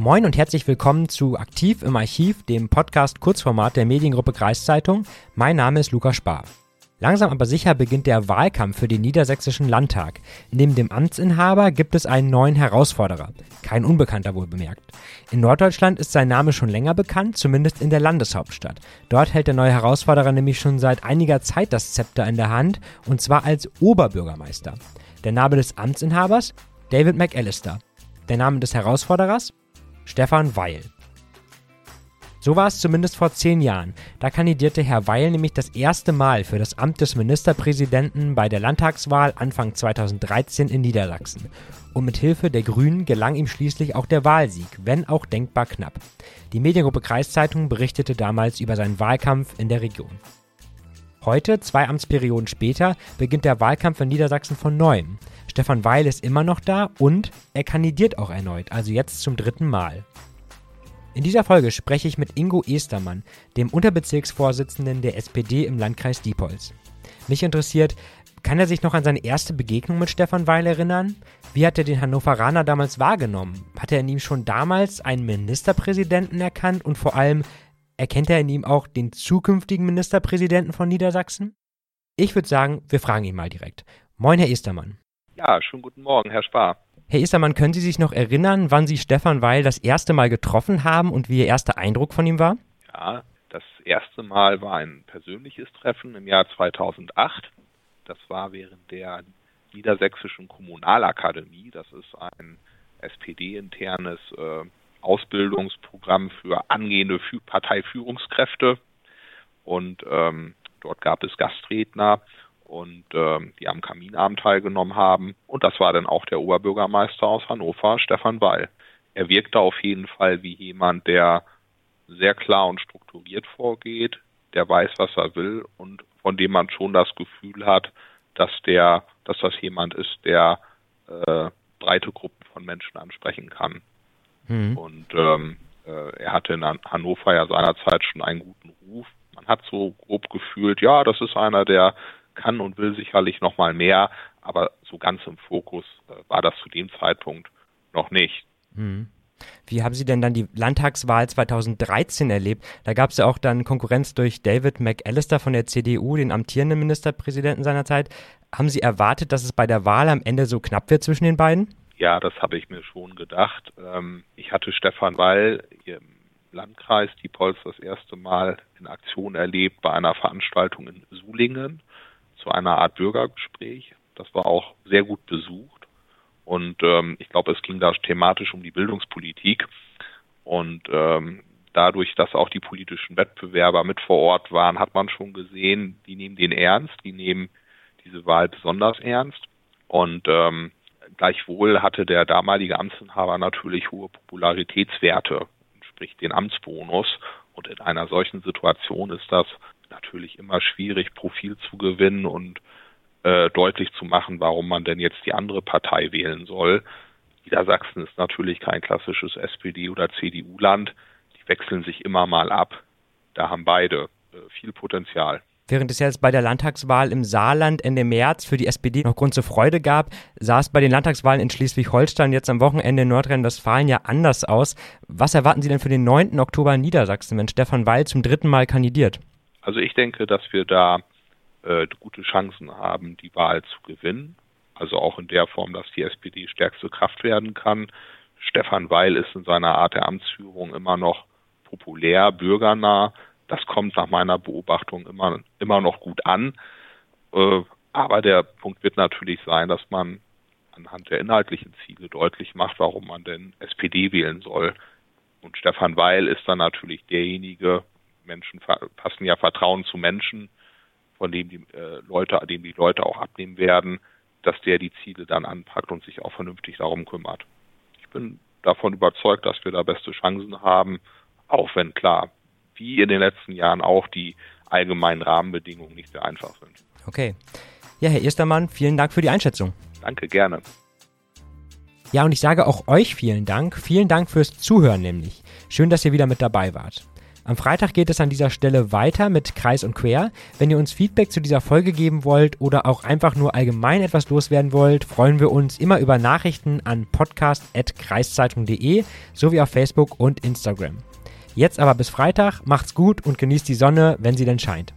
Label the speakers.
Speaker 1: Moin und herzlich willkommen zu Aktiv im Archiv, dem Podcast Kurzformat der Mediengruppe Kreiszeitung. Mein Name ist Lukas Spar. Langsam aber sicher beginnt der Wahlkampf für den Niedersächsischen Landtag. Neben dem Amtsinhaber gibt es einen neuen Herausforderer. Kein Unbekannter wohl bemerkt. In Norddeutschland ist sein Name schon länger bekannt, zumindest in der Landeshauptstadt. Dort hält der neue Herausforderer nämlich schon seit einiger Zeit das Zepter in der Hand, und zwar als Oberbürgermeister. Der Name des Amtsinhabers? David McAllister. Der Name des Herausforderers? Stefan Weil. So war es zumindest vor zehn Jahren. Da kandidierte Herr Weil nämlich das erste Mal für das Amt des Ministerpräsidenten bei der Landtagswahl Anfang 2013 in Niedersachsen. Und mit Hilfe der Grünen gelang ihm schließlich auch der Wahlsieg, wenn auch denkbar knapp. Die Mediengruppe Kreiszeitung berichtete damals über seinen Wahlkampf in der Region. Heute, zwei Amtsperioden später, beginnt der Wahlkampf in Niedersachsen von neuem. Stefan Weil ist immer noch da und er kandidiert auch erneut, also jetzt zum dritten Mal. In dieser Folge spreche ich mit Ingo Estermann, dem Unterbezirksvorsitzenden der SPD im Landkreis Diepholz. Mich interessiert, kann er sich noch an seine erste Begegnung mit Stefan Weil erinnern? Wie hat er den Hannoveraner damals wahrgenommen? Hat er in ihm schon damals einen Ministerpräsidenten erkannt und vor allem erkennt er in ihm auch den zukünftigen Ministerpräsidenten von Niedersachsen? Ich würde sagen, wir fragen ihn mal direkt. Moin, Herr Estermann.
Speaker 2: Ja, schönen guten Morgen, Herr Spar.
Speaker 1: Herr Estermann, können Sie sich noch erinnern, wann Sie Stefan Weil das erste Mal getroffen haben und wie Ihr erster Eindruck von ihm war?
Speaker 2: Ja, das erste Mal war ein persönliches Treffen im Jahr 2008. Das war während der Niedersächsischen Kommunalakademie. Das ist ein SPD-internes äh, Ausbildungsprogramm für angehende Parteiführungskräfte. Und ähm, dort gab es Gastredner und äh, die am Kaminabend teilgenommen haben. Und das war dann auch der Oberbürgermeister aus Hannover, Stefan Weil. Er wirkte auf jeden Fall wie jemand, der sehr klar und strukturiert vorgeht, der weiß, was er will und von dem man schon das Gefühl hat, dass der, dass das jemand ist, der äh, breite Gruppen von Menschen ansprechen kann. Mhm. Und ähm, äh, er hatte in Hannover ja seinerzeit schon einen guten Ruf. Man hat so grob gefühlt, ja, das ist einer, der kann und will sicherlich noch mal mehr, aber so ganz im Fokus äh, war das zu dem Zeitpunkt noch nicht.
Speaker 1: Mhm. Wie haben Sie denn dann die Landtagswahl 2013 erlebt? Da gab es ja auch dann Konkurrenz durch David McAllister von der CDU, den amtierenden Ministerpräsidenten seiner Zeit. Haben Sie erwartet, dass es bei der Wahl am Ende so knapp wird zwischen den beiden?
Speaker 2: Ja, das habe ich mir schon gedacht. Ähm, ich hatte Stefan Weil im Landkreis Diepholz das erste Mal in Aktion erlebt bei einer Veranstaltung in Sulingen zu einer Art Bürgergespräch. Das war auch sehr gut besucht. Und ähm, ich glaube, es ging da thematisch um die Bildungspolitik. Und ähm, dadurch, dass auch die politischen Wettbewerber mit vor Ort waren, hat man schon gesehen, die nehmen den ernst, die nehmen diese Wahl besonders ernst. Und ähm, gleichwohl hatte der damalige Amtsinhaber natürlich hohe Popularitätswerte, sprich den Amtsbonus. Und in einer solchen Situation ist das natürlich immer schwierig, Profil zu gewinnen und äh, deutlich zu machen, warum man denn jetzt die andere Partei wählen soll. Niedersachsen ist natürlich kein klassisches SPD- oder CDU-Land. Die wechseln sich immer mal ab. Da haben beide äh, viel Potenzial.
Speaker 1: Während es jetzt bei der Landtagswahl im Saarland Ende März für die SPD noch Grund zur Freude gab, sah es bei den Landtagswahlen in Schleswig-Holstein jetzt am Wochenende in Nordrhein-Westfalen ja anders aus. Was erwarten Sie denn für den 9. Oktober in Niedersachsen, wenn Stefan Weil zum dritten Mal kandidiert?
Speaker 2: Also ich denke, dass wir da äh, gute Chancen haben, die Wahl zu gewinnen. Also auch in der Form, dass die SPD stärkste Kraft werden kann. Stefan Weil ist in seiner Art der Amtsführung immer noch populär, bürgernah. Das kommt nach meiner Beobachtung immer, immer noch gut an. Äh, aber der Punkt wird natürlich sein, dass man anhand der inhaltlichen Ziele deutlich macht, warum man denn SPD wählen soll. Und Stefan Weil ist dann natürlich derjenige, Menschen passen ja Vertrauen zu Menschen, von dem die äh, Leute, dem die Leute auch abnehmen werden, dass der die Ziele dann anpackt und sich auch vernünftig darum kümmert. Ich bin davon überzeugt, dass wir da beste Chancen haben, auch wenn klar, wie in den letzten Jahren auch die allgemeinen Rahmenbedingungen nicht sehr einfach sind.
Speaker 1: Okay. Ja, Herr Erstermann, vielen Dank für die Einschätzung.
Speaker 2: Danke, gerne.
Speaker 1: Ja, und ich sage auch euch vielen Dank. Vielen Dank fürs Zuhören nämlich. Schön, dass ihr wieder mit dabei wart. Am Freitag geht es an dieser Stelle weiter mit Kreis und Quer. Wenn ihr uns Feedback zu dieser Folge geben wollt oder auch einfach nur allgemein etwas loswerden wollt, freuen wir uns immer über Nachrichten an podcast.kreiszeitung.de sowie auf Facebook und Instagram. Jetzt aber bis Freitag, macht's gut und genießt die Sonne, wenn sie denn scheint.